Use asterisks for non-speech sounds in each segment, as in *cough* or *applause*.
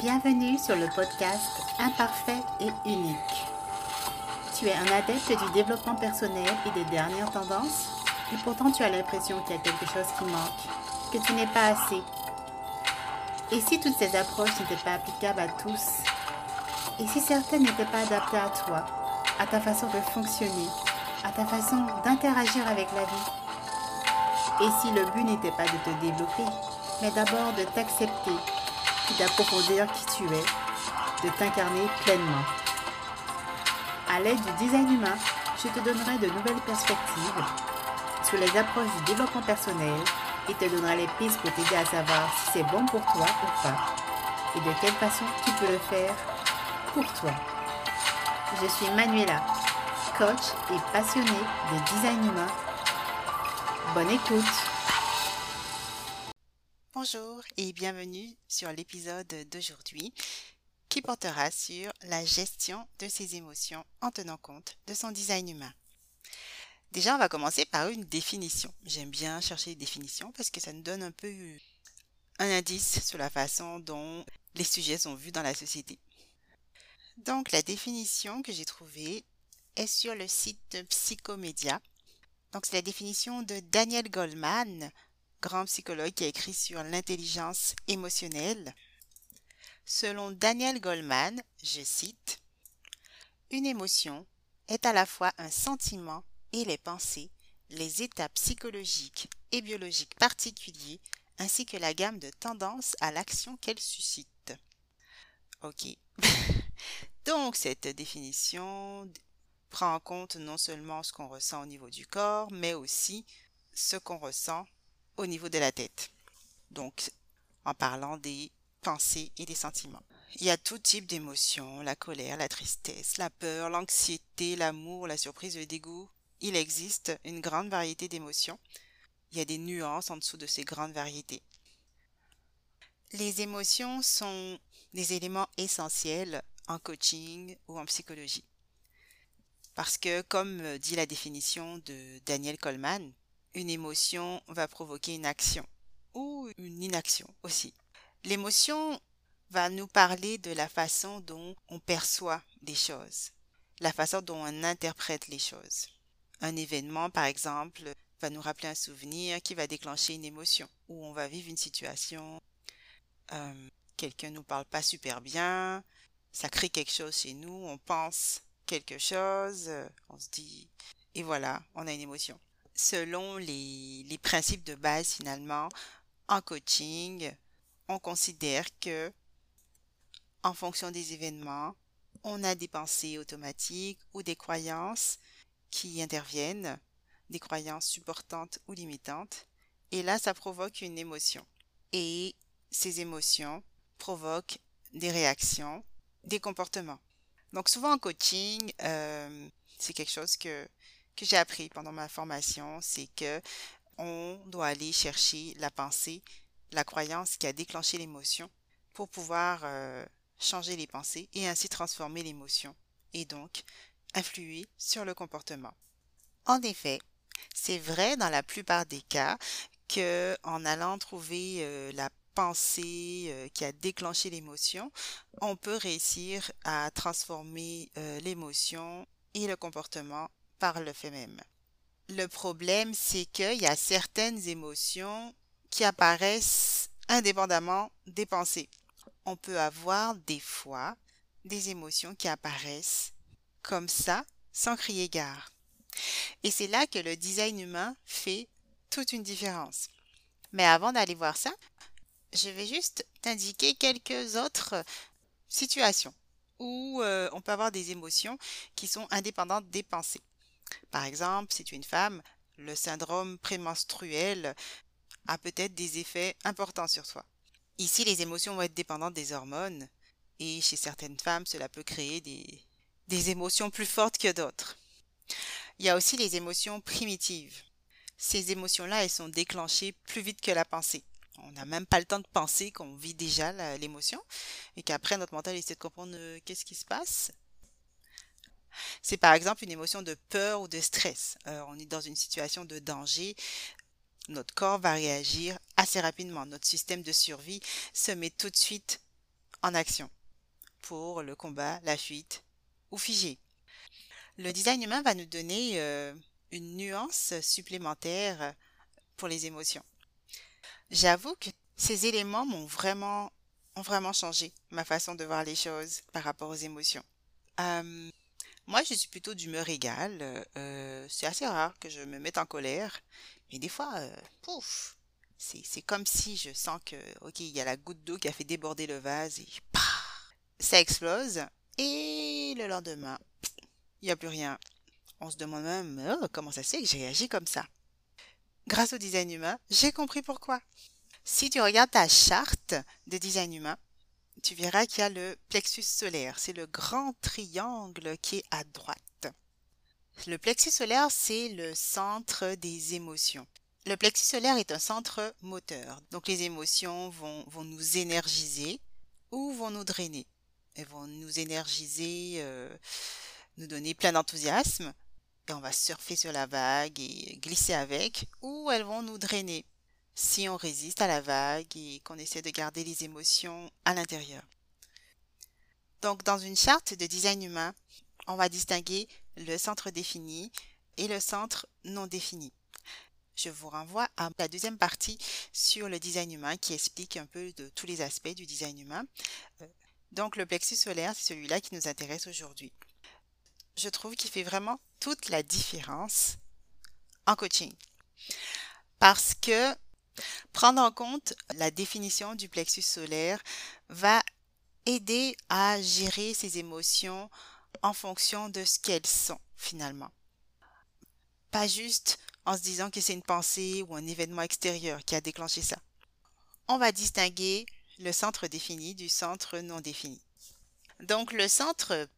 Bienvenue sur le podcast Imparfait et unique. Tu es un adepte du développement personnel et des dernières tendances et pourtant tu as l'impression qu'il y a quelque chose qui manque, que tu n'es pas assez. Et si toutes ces approches n'étaient pas applicables à tous Et si certaines n'étaient pas adaptées à toi, à ta façon de fonctionner, à ta façon d'interagir avec la vie? Et si le but n'était pas de te développer, mais d'abord de t'accepter d'approfondir qui tu es, de t'incarner pleinement. À l'aide du design humain, je te donnerai de nouvelles perspectives sur les approches du développement personnel et te donnerai les pistes pour t'aider à savoir si c'est bon pour toi ou pas et de quelle façon tu peux le faire pour toi. Je suis Manuela, coach et passionnée de design humain. Bonne écoute et bienvenue sur l'épisode d'aujourd'hui qui portera sur la gestion de ses émotions en tenant compte de son design humain. Déjà, on va commencer par une définition. J'aime bien chercher des définitions parce que ça nous donne un peu un indice sur la façon dont les sujets sont vus dans la société. Donc, la définition que j'ai trouvée est sur le site de Psychomédia. Donc, c'est la définition de Daniel Goldman grand psychologue qui a écrit sur l'intelligence émotionnelle. Selon Daniel Goleman, je cite, Une émotion est à la fois un sentiment et les pensées, les états psychologiques et biologiques particuliers, ainsi que la gamme de tendances à l'action qu'elle suscite. Ok. *laughs* Donc cette définition prend en compte non seulement ce qu'on ressent au niveau du corps, mais aussi ce qu'on ressent au niveau de la tête. Donc, en parlant des pensées et des sentiments. Il y a tout type d'émotions, la colère, la tristesse, la peur, l'anxiété, l'amour, la surprise, le dégoût. Il existe une grande variété d'émotions. Il y a des nuances en dessous de ces grandes variétés. Les émotions sont des éléments essentiels en coaching ou en psychologie. Parce que, comme dit la définition de Daniel Coleman, une émotion va provoquer une action ou une inaction aussi. L'émotion va nous parler de la façon dont on perçoit des choses, la façon dont on interprète les choses. Un événement, par exemple, va nous rappeler un souvenir qui va déclencher une émotion, ou on va vivre une situation, euh, quelqu'un nous parle pas super bien, ça crée quelque chose chez nous, on pense quelque chose, on se dit, et voilà, on a une émotion selon les, les principes de base finalement, en coaching, on considère que en fonction des événements, on a des pensées automatiques ou des croyances qui interviennent, des croyances supportantes ou limitantes, et là, ça provoque une émotion. Et ces émotions provoquent des réactions, des comportements. Donc souvent en coaching, euh, c'est quelque chose que que j'ai appris pendant ma formation, c'est que on doit aller chercher la pensée, la croyance qui a déclenché l'émotion pour pouvoir euh, changer les pensées et ainsi transformer l'émotion et donc influer sur le comportement. En effet, c'est vrai dans la plupart des cas que en allant trouver euh, la pensée euh, qui a déclenché l'émotion, on peut réussir à transformer l'émotion et le comportement le fait même. Le problème, c'est qu'il y a certaines émotions qui apparaissent indépendamment des pensées. On peut avoir des fois des émotions qui apparaissent comme ça, sans crier gare. Et c'est là que le design humain fait toute une différence. Mais avant d'aller voir ça, je vais juste t'indiquer quelques autres situations où euh, on peut avoir des émotions qui sont indépendantes des pensées. Par exemple, si tu es une femme, le syndrome prémenstruel a peut-être des effets importants sur toi. Ici, les émotions vont être dépendantes des hormones et chez certaines femmes, cela peut créer des, des émotions plus fortes que d'autres. Il y a aussi les émotions primitives. Ces émotions-là, elles sont déclenchées plus vite que la pensée. On n'a même pas le temps de penser qu'on vit déjà l'émotion et qu'après notre mental essaie de comprendre euh, qu'est-ce qui se passe c'est par exemple une émotion de peur ou de stress. Euh, on est dans une situation de danger. Notre corps va réagir assez rapidement. Notre système de survie se met tout de suite en action pour le combat, la fuite ou figé. Le design humain va nous donner euh, une nuance supplémentaire pour les émotions. J'avoue que ces éléments m'ont vraiment, ont vraiment changé ma façon de voir les choses par rapport aux émotions. Euh, moi, je suis plutôt d'humeur égale. Euh, c'est assez rare que je me mette en colère. Mais des fois, euh, pouf, c'est comme si je sens que, ok, il y a la goutte d'eau qui a fait déborder le vase et pah, ça explose. Et le lendemain, il n'y a plus rien. On se demande même oh, comment ça se fait que j'ai réagi comme ça? Grâce au design humain, j'ai compris pourquoi. Si tu regardes ta charte de design humain, tu verras qu'il y a le plexus solaire. C'est le grand triangle qui est à droite. Le plexus solaire, c'est le centre des émotions. Le plexus solaire est un centre moteur. Donc les émotions vont, vont nous énergiser ou vont nous drainer. Elles vont nous énergiser, euh, nous donner plein d'enthousiasme. Et on va surfer sur la vague et glisser avec. Ou elles vont nous drainer si on résiste à la vague et qu'on essaie de garder les émotions à l'intérieur. Donc dans une charte de design humain, on va distinguer le centre défini et le centre non défini. Je vous renvoie à la deuxième partie sur le design humain qui explique un peu de tous les aspects du design humain. Donc le plexus solaire, c'est celui-là qui nous intéresse aujourd'hui. Je trouve qu'il fait vraiment toute la différence en coaching. Parce que Prendre en compte la définition du plexus solaire va aider à gérer ses émotions en fonction de ce qu'elles sont finalement. Pas juste en se disant que c'est une pensée ou un événement extérieur qui a déclenché ça. On va distinguer le centre défini du centre non défini. Donc le centre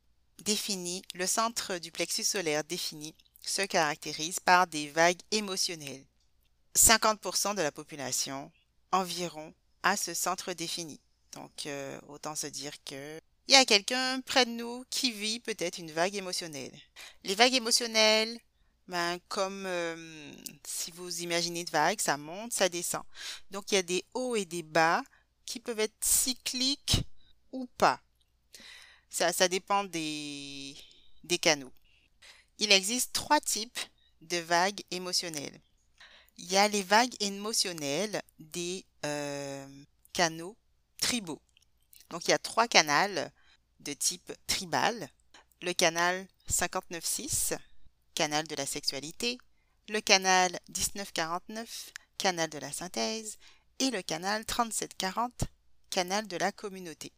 défini, le centre du plexus solaire défini, se caractérise par des vagues émotionnelles 50% de la population environ a ce centre défini. Donc, euh, autant se dire que il y a quelqu'un près de nous qui vit peut-être une vague émotionnelle. Les vagues émotionnelles, ben, comme euh, si vous imaginez de vagues, ça monte, ça descend. Donc, il y a des hauts et des bas qui peuvent être cycliques ou pas. Ça, ça dépend des, des canaux. Il existe trois types de vagues émotionnelles. Il y a les vagues émotionnelles des euh, canaux tribaux. Donc il y a trois canaux de type tribal. Le canal 59.6, canal de la sexualité, le canal 1949, canal de la synthèse, et le canal 3740, canal de la communauté.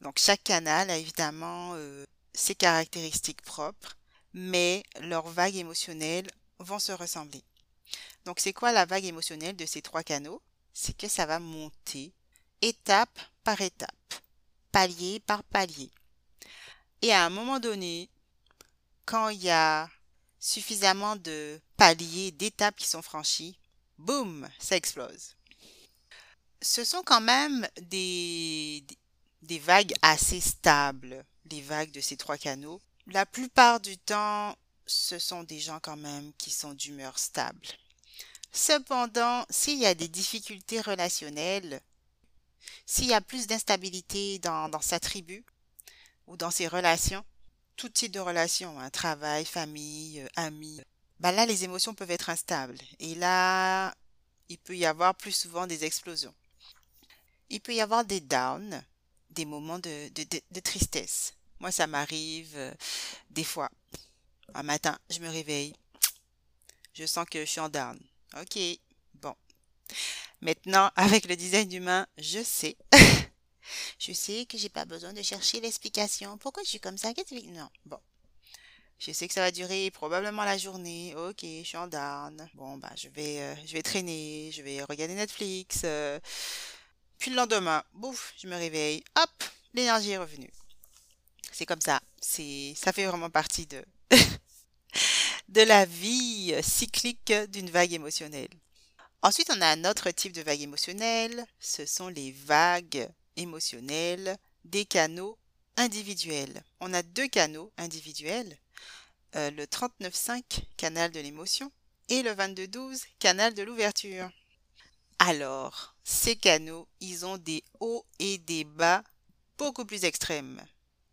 Donc chaque canal a évidemment euh, ses caractéristiques propres, mais leurs vagues émotionnelles vont se ressembler. Donc, c'est quoi la vague émotionnelle de ces trois canaux? C'est que ça va monter étape par étape, palier par palier. Et à un moment donné, quand il y a suffisamment de paliers, d'étapes qui sont franchis, boum, ça explose. Ce sont quand même des, des vagues assez stables, les vagues de ces trois canaux. La plupart du temps, ce sont des gens quand même qui sont d'humeur stable. Cependant, s'il y a des difficultés relationnelles, s'il y a plus d'instabilité dans, sa tribu ou dans ses relations, tout type de relations, hein, travail, famille, euh, amis, ben là, les émotions peuvent être instables. Et là, il peut y avoir plus souvent des explosions. Il peut y avoir des downs, des moments de, de tristesse. Moi, ça m'arrive euh, des fois. Un matin, je me réveille. Je sens que je suis en down. Ok, bon. Maintenant, *laughs* avec le design humain, je sais. *laughs* je sais que j'ai pas besoin de chercher l'explication. Pourquoi je suis comme ça? Non, bon. Je sais que ça va durer probablement la journée. Ok, je suis en down. Bon, bah, je vais, euh, je vais traîner, je vais regarder Netflix. Euh. Puis le lendemain, bouf, je me réveille. Hop, l'énergie est revenue. C'est comme ça. C'est, ça fait vraiment partie de, de la vie cyclique d'une vague émotionnelle. Ensuite, on a un autre type de vague émotionnelle, ce sont les vagues émotionnelles des canaux individuels. On a deux canaux individuels, euh, le 39.5 canal de l'émotion et le 22.12 canal de l'ouverture. Alors, ces canaux, ils ont des hauts et des bas beaucoup plus extrêmes.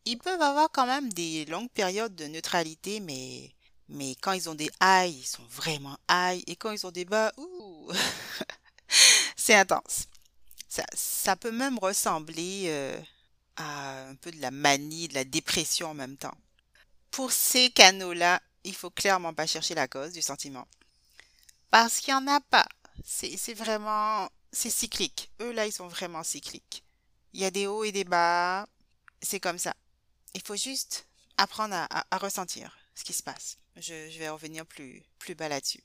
Ils peuvent avoir quand même des longues périodes de neutralité, mais, mais quand ils ont des highs, ils sont vraiment high, et quand ils ont des bas, ouh, *laughs* c'est intense. Ça, ça, peut même ressembler euh, à un peu de la manie, de la dépression en même temps. Pour ces canaux-là, il faut clairement pas chercher la cause du sentiment. Parce qu'il n'y en a pas. C'est vraiment... C'est cyclique. Eux, là, ils sont vraiment cycliques. Il y a des hauts et des bas. C'est comme ça. Il faut juste apprendre à, ressentir ce qui se passe. Je, vais revenir plus, plus bas là-dessus.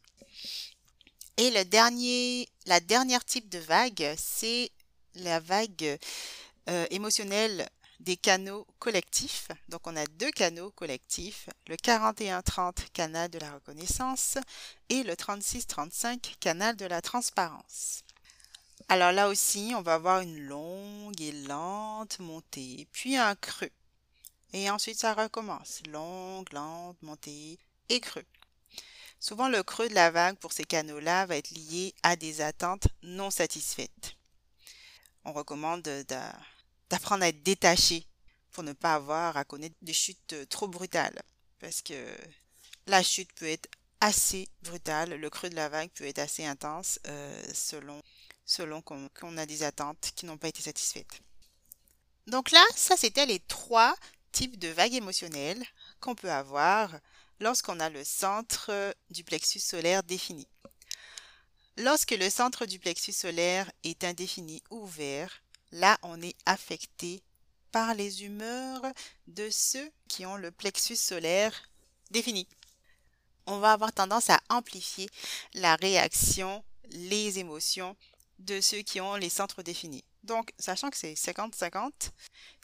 Et le dernier, la dernière type de vague, c'est la vague euh, émotionnelle des canaux collectifs. Donc on a deux canaux collectifs, le 4130 canal de la reconnaissance et le 3635 canal de la transparence. Alors là aussi, on va avoir une longue et lente montée, puis un creux. Et ensuite, ça recommence. Longue, lente, montée et creux. Souvent, le creux de la vague pour ces canaux-là va être lié à des attentes non satisfaites. On recommande d'apprendre à être détaché pour ne pas avoir à connaître des chutes trop brutales. Parce que la chute peut être assez brutale, le creux de la vague peut être assez intense euh, selon, selon qu'on a des attentes qui n'ont pas été satisfaites. Donc là, ça c'était les trois types de vagues émotionnelles qu'on peut avoir lorsqu'on a le centre du plexus solaire défini. Lorsque le centre du plexus solaire est indéfini ou ouvert, là on est affecté par les humeurs de ceux qui ont le plexus solaire défini. On va avoir tendance à amplifier la réaction, les émotions de ceux qui ont les centres définis. Donc, sachant que c'est 50-50,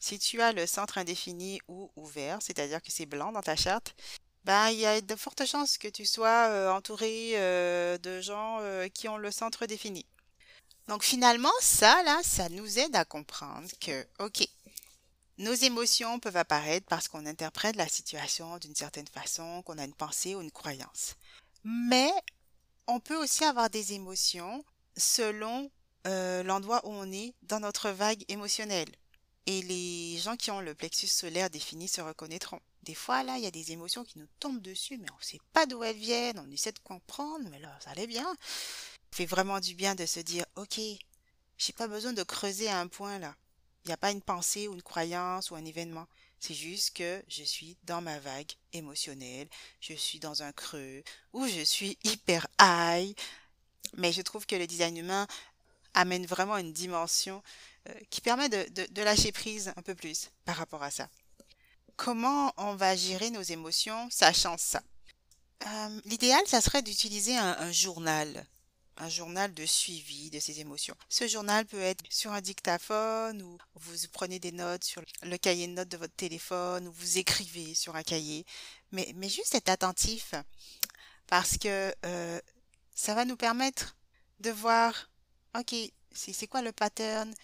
si tu as le centre indéfini ou ouvert, c'est-à-dire que c'est blanc dans ta charte, ben, il y a de fortes chances que tu sois entouré de gens qui ont le centre défini. Donc finalement, ça, là, ça nous aide à comprendre que, OK, nos émotions peuvent apparaître parce qu'on interprète la situation d'une certaine façon, qu'on a une pensée ou une croyance. Mais on peut aussi avoir des émotions selon l'endroit où on est dans notre vague émotionnelle. Et les gens qui ont le plexus solaire défini se reconnaîtront. Des fois, là, il y a des émotions qui nous tombent dessus, mais on ne sait pas d'où elles viennent, on essaie de comprendre, mais là, ça allait bien. Ça fait vraiment du bien de se dire, ok, j'ai pas besoin de creuser à un point là. Il n'y a pas une pensée ou une croyance ou un événement. C'est juste que je suis dans ma vague émotionnelle, je suis dans un creux, ou je suis hyper high. Mais je trouve que le design humain amène vraiment une dimension euh, qui permet de, de lâcher prise un peu plus par rapport à ça comment on va gérer nos émotions sachant ça? Euh, L'idéal, ça serait d'utiliser un, journal, un journal de suivi de ces émotions. Ce journal peut être sur un dictaphone ou vous prenez des notes sur le cahier de notes de votre téléphone ou vous écrivez sur un cahier. Mais, juste être attentif parce que euh, ça va nous permettre de voir, ok, c'est quoi le pattern?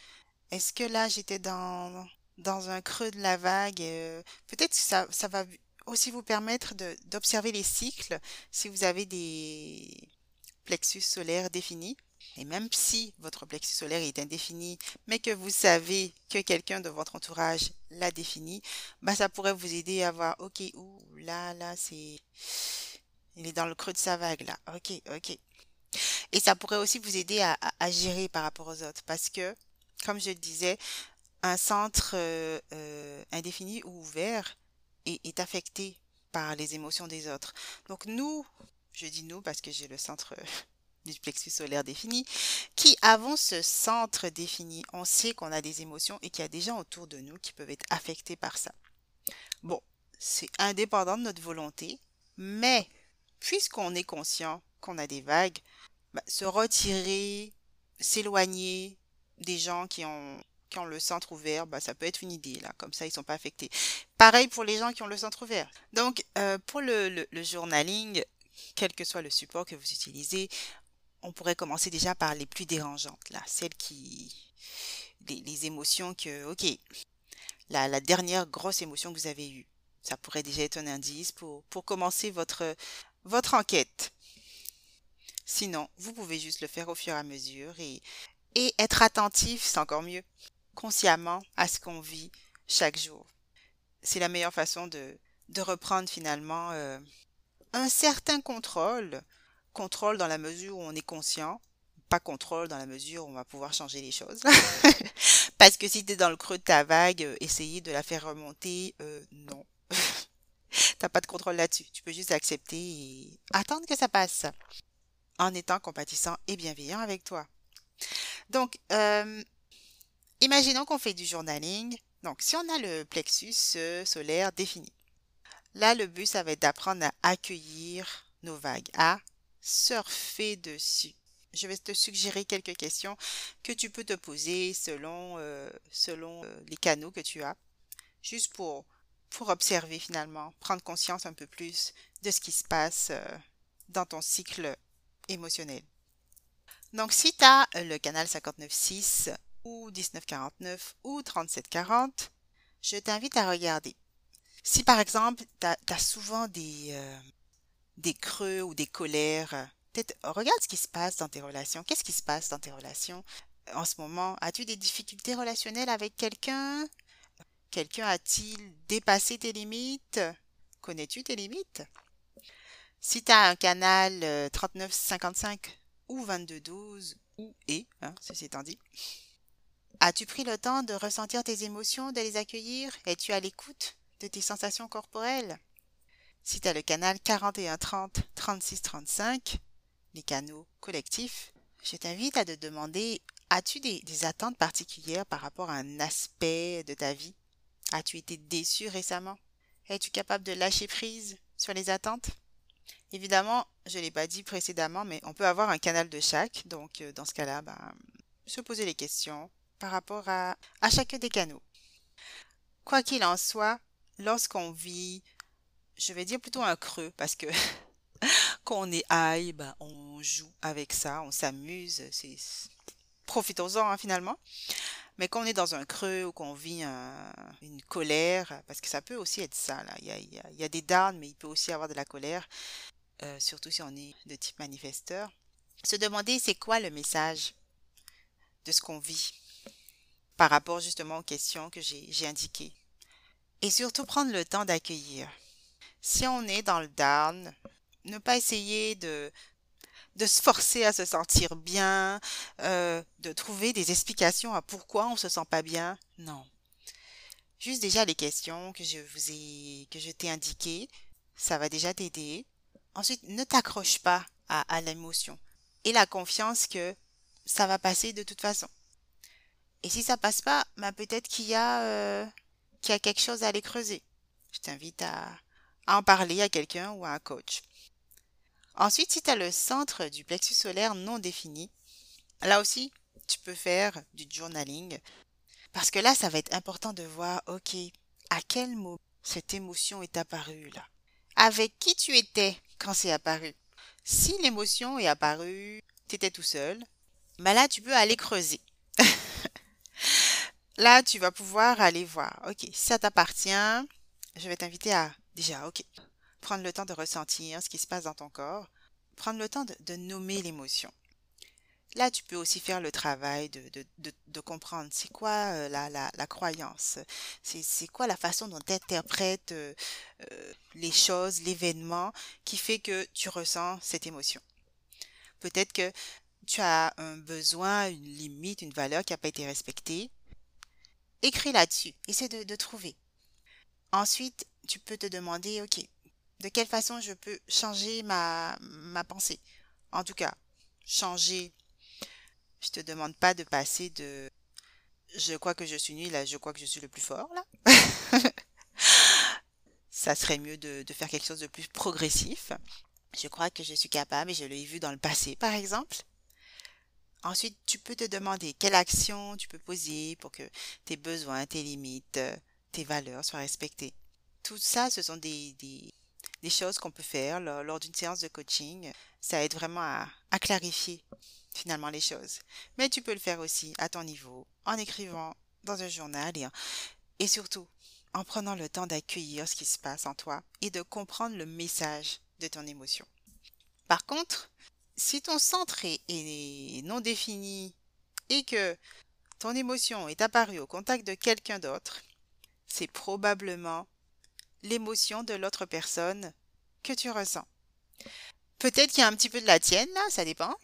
Est-ce que là j'étais dans dans un creux de la vague. Euh, peut-être que ça, ça va aussi vous permettre d'observer les cycles si vous avez des plexus solaires définis. Et même si votre plexus solaire est indéfini, mais que vous savez que quelqu'un de votre entourage l'a défini, bah ça pourrait vous aider à voir, ok, ou là, là, c'est, il est dans le creux de sa vague, là, ok, ok. Et ça pourrait aussi vous aider à, à gérer par rapport aux autres, parce que, comme je le disais, un centre euh, euh, indéfini ou ouvert est, affecté par les émotions des autres. Donc nous, je dis nous parce que j'ai le centre euh, *laughs* du plexus solaire défini, qui avons ce centre défini, on sait qu'on a des émotions et qu'il y a des gens autour de nous qui peuvent être affectés par ça. Bon, c'est indépendant de notre volonté, mais puisqu'on est conscient qu'on a des vagues, bah, se retirer, s'éloigner des gens qui ont ont le centre ouvert, bah, ça peut être une idée, là, comme ça ils sont pas affectés. Pareil pour les gens qui ont le centre ouvert. Donc, euh, pour le, journaling, quel que soit le support que vous utilisez, on pourrait commencer déjà par les plus dérangeantes, là, celles qui... les, émotions que, ok, la, la, dernière grosse émotion que vous avez eue, ça pourrait déjà être un indice pour, pour commencer votre, votre enquête. Sinon, vous pouvez juste le faire au fur et à mesure et, et être attentif, c'est encore mieux consciemment à ce qu'on vit chaque jour. C'est la meilleure façon de, de reprendre finalement euh, un certain contrôle. Contrôle dans la mesure où on est conscient, pas contrôle dans la mesure où on va pouvoir changer les choses. *laughs* Parce que si tu es dans le creux de ta vague, euh, essayer de la faire remonter, euh, non. *laughs* T'as pas de contrôle là-dessus. Tu peux juste accepter et attendre que ça passe en étant compatissant et bienveillant avec toi. Donc, euh, imaginons qu'on fait du journaling. Donc, si on a le plexus solaire défini, là, le but, ça va être d'apprendre à accueillir nos vagues, à surfer dessus je vais te suggérer quelques questions que tu peux te poser selon, euh, selon euh, les canaux que tu as, juste pour, pour observer finalement, prendre conscience un peu plus de ce qui se passe euh, dans ton cycle émotionnel. Donc, si tu as le canal 59.6 ou 1949 ou 3740, je t'invite à regarder. Si par exemple, tu as, souvent des, des creux ou des colères regarde ce qui se passe dans tes relations. Qu'est-ce qui se passe dans tes relations euh, en ce moment? As-tu des difficultés relationnelles avec quelqu'un? Quelqu'un a-t-il dépassé tes limites? Connais-tu tes limites? Si tu as un canal 3955 euh, ou 2212 ou et, hein, ceci étant dit, as-tu pris le temps de ressentir tes émotions, de les accueillir? Es-tu à l'écoute de tes sensations corporelles? Si tu as le canal 4130 3635, les canaux collectifs, je t'invite à te demander, as-tu des, attentes particulières par rapport à un aspect de ta vie? As-tu été déçu récemment? Es-tu capable de lâcher prise sur les attentes? Évidemment, je ne l'ai pas dit précédemment, mais on peut avoir un canal de chaque. Donc, euh, dans ce cas-là, ben, se poser les questions par rapport à, à chacun des canaux. Quoi qu'il en soit, lorsqu'on vit, je vais dire plutôt un creux, parce que *laughs* quand est high, ben, on joue avec ça, on s'amuse, profitons-en hein, finalement. Mais quand on est dans un creux ou qu'on vit une colère, parce que ça peut aussi être ça. Il, y a, y des downs, mais il peut aussi avoir de la colère, euh, surtout si on est de type manifesteur. Se demander c'est quoi le message de ce qu'on vit par rapport justement aux questions que j'ai indiquées. Et surtout prendre le temps d'accueillir. Si on est dans le down, ne pas essayer de, de se forcer à se sentir bien, euh, de trouver des explications à pourquoi on se sent pas bien. Non. Juste déjà les questions que je vous ai, que je t'ai indiquées, ça va déjà t'aider. Ensuite, ne t'accroche pas à, à l'émotion et la confiance que ça va passer de toute façon. Et si ça passe pas, bah peut-être qu'il y a, euh, qu'il y a quelque chose à aller creuser. Je t'invite à, en parler à quelqu'un ou à un coach. Ensuite, si tu as le centre du plexus solaire non défini, là aussi, tu peux faire du journaling. Parce que là, ça va être important de voir, ok, à quel moment cette émotion est apparue là Avec qui tu étais quand c'est apparu Si l'émotion est apparue, tu étais tout seul, bah là, tu peux aller creuser. Là, tu vas pouvoir aller voir, ok, ça t'appartient, je vais t'inviter à déjà, ok, prendre le temps de ressentir ce qui se passe dans ton corps, prendre le temps de, nommer l'émotion. Là, tu peux aussi faire le travail de, de, comprendre c'est quoi euh, la, la, croyance, c'est quoi la façon dont tu euh, euh, les choses, l'événement qui fait que tu ressens cette émotion. Peut-être que tu as un besoin, une limite, une valeur qui n'a pas été respectée. Écris là-dessus, essaie de, trouver. Ensuite, tu peux te demander, ok, de quelle façon je peux changer ma, ma pensée. En tout cas, changer. Je te demande pas de passer de je crois que je suis nul à je crois que je suis le plus fort là. *laughs* Ça serait mieux de, de faire quelque chose de plus progressif. Je crois que je suis capable et je l'ai vu dans le passé par exemple. Ensuite, tu peux te demander quelle action tu peux poser pour que tes besoins, tes limites, tes valeurs soient respectées. Tout ça, ce sont des, choses qu'on peut faire lors, d'une séance de coaching. Ça aide vraiment à, clarifier finalement les choses. Mais tu peux le faire aussi à ton niveau, en écrivant dans un journal et surtout en prenant le temps d'accueillir ce qui se passe en toi et de comprendre le message de ton émotion. Par contre, si ton centre est non défini et que ton émotion est apparue au contact de quelqu'un d'autre, c'est probablement l'émotion de l'autre personne que tu ressens. Peut-être qu'il y a un petit peu de la tienne, là, ça dépend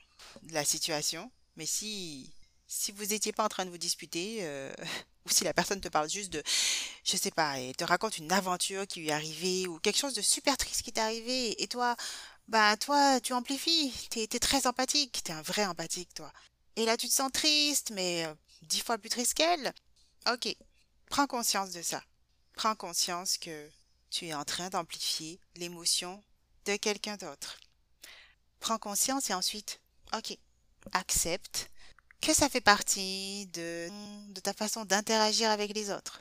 de la situation. Mais si, si vous n'étiez pas en train de vous disputer, euh, *laughs* ou si la personne te parle juste de, je sais pas, et te raconte une aventure qui lui est arrivée, ou quelque chose de super triste qui t'est arrivé, et toi, bah toi, tu amplifies, t'es es très empathique, t'es un vrai empathique, toi. Et là, tu te sens triste, mais euh, dix fois plus triste qu'elle. Ok, prends conscience de ça. Prends conscience que tu es en train d'amplifier l'émotion de quelqu'un d'autre. Prends conscience et ensuite, ok, accepte que ça fait partie de, de ta façon d'interagir avec les autres.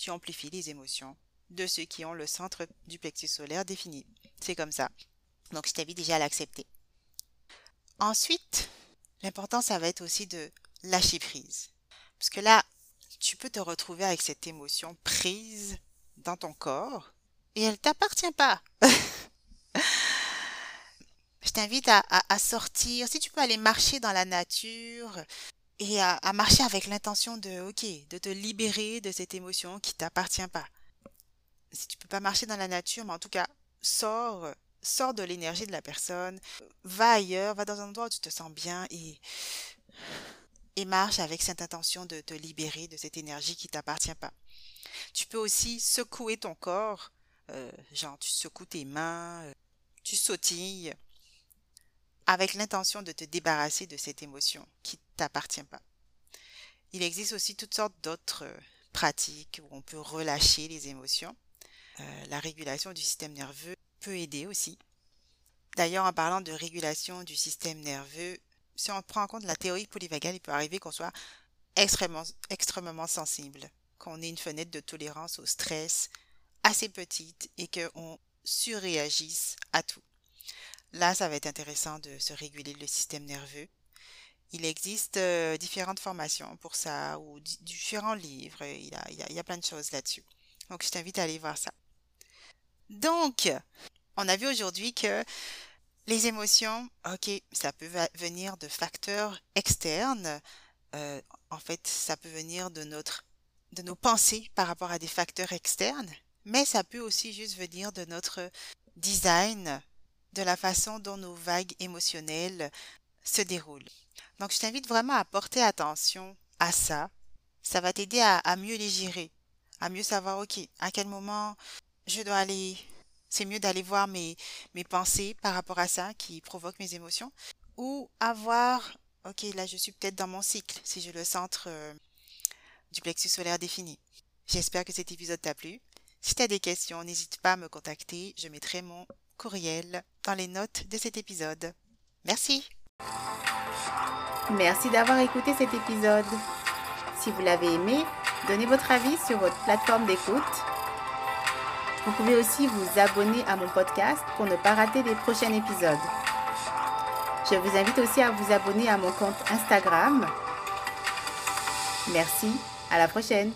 Tu amplifies les émotions de ceux qui ont le centre du plexus solaire défini. C'est comme ça. Donc je t'invite déjà à l'accepter. Ensuite, l'important, ça va être aussi de lâcher prise. Parce que là, tu peux te retrouver avec cette émotion prise dans ton corps et elle t'appartient pas. *laughs* Je t'invite à, sortir. Si tu peux aller marcher dans la nature et à, marcher avec l'intention de, ok, de te libérer de cette émotion qui t'appartient pas. Si tu peux pas marcher dans la nature, mais en tout cas, sors, sors de l'énergie de la personne, va ailleurs, va dans un endroit où tu te sens bien et, et marche avec cette intention de te libérer de cette énergie qui t'appartient pas. Tu peux aussi secouer ton corps, euh, genre tu secoues tes mains, euh, tu sautilles, avec l'intention de te débarrasser de cette émotion qui t'appartient pas. Il existe aussi toutes sortes d'autres euh, pratiques où on peut relâcher les émotions. La régulation du système nerveux peut aider aussi. D'ailleurs, en parlant de régulation du système nerveux, si on prend en compte la théorie polyvagale, il peut arriver qu'on soit extrêmement, extrêmement sensible, qu'on ait une fenêtre de tolérance au stress assez petite et qu'on surréagisse à tout. Là, ça va être intéressant de se réguler le système nerveux. Il existe euh, différentes formations pour ça ou différents livres. Il y, a, il y a plein de choses là-dessus. Donc, je t'invite à aller voir ça. Donc, on a vu aujourd'hui que les émotions, ok, ça peut venir de facteurs externes. Euh, en fait, ça peut venir de notre, de nos pensées par rapport à des facteurs externes, mais ça peut aussi juste venir de notre design de la façon dont nos vagues émotionnelles se déroulent. Donc, je t'invite vraiment à porter attention à ça. Ça va t'aider à, mieux les gérer, à mieux savoir, OK, à quel moment je dois aller. C'est mieux d'aller voir mes, mes pensées par rapport à ça qui provoquent mes émotions. Ou avoir, OK, là, je suis peut-être dans mon cycle, si je le centre euh, du plexus solaire défini. J'espère que cet épisode t'a plu. Si tu as des questions, n'hésite pas à me contacter. Je mettrai mon courriel dans les notes de cet épisode. Merci. Merci d'avoir écouté cet épisode. Si vous l'avez aimé, donnez votre avis sur votre plateforme d'écoute. Vous pouvez aussi vous abonner à mon podcast pour ne pas rater les prochains épisodes. Je vous invite aussi à vous abonner à mon compte Instagram. Merci, à la prochaine.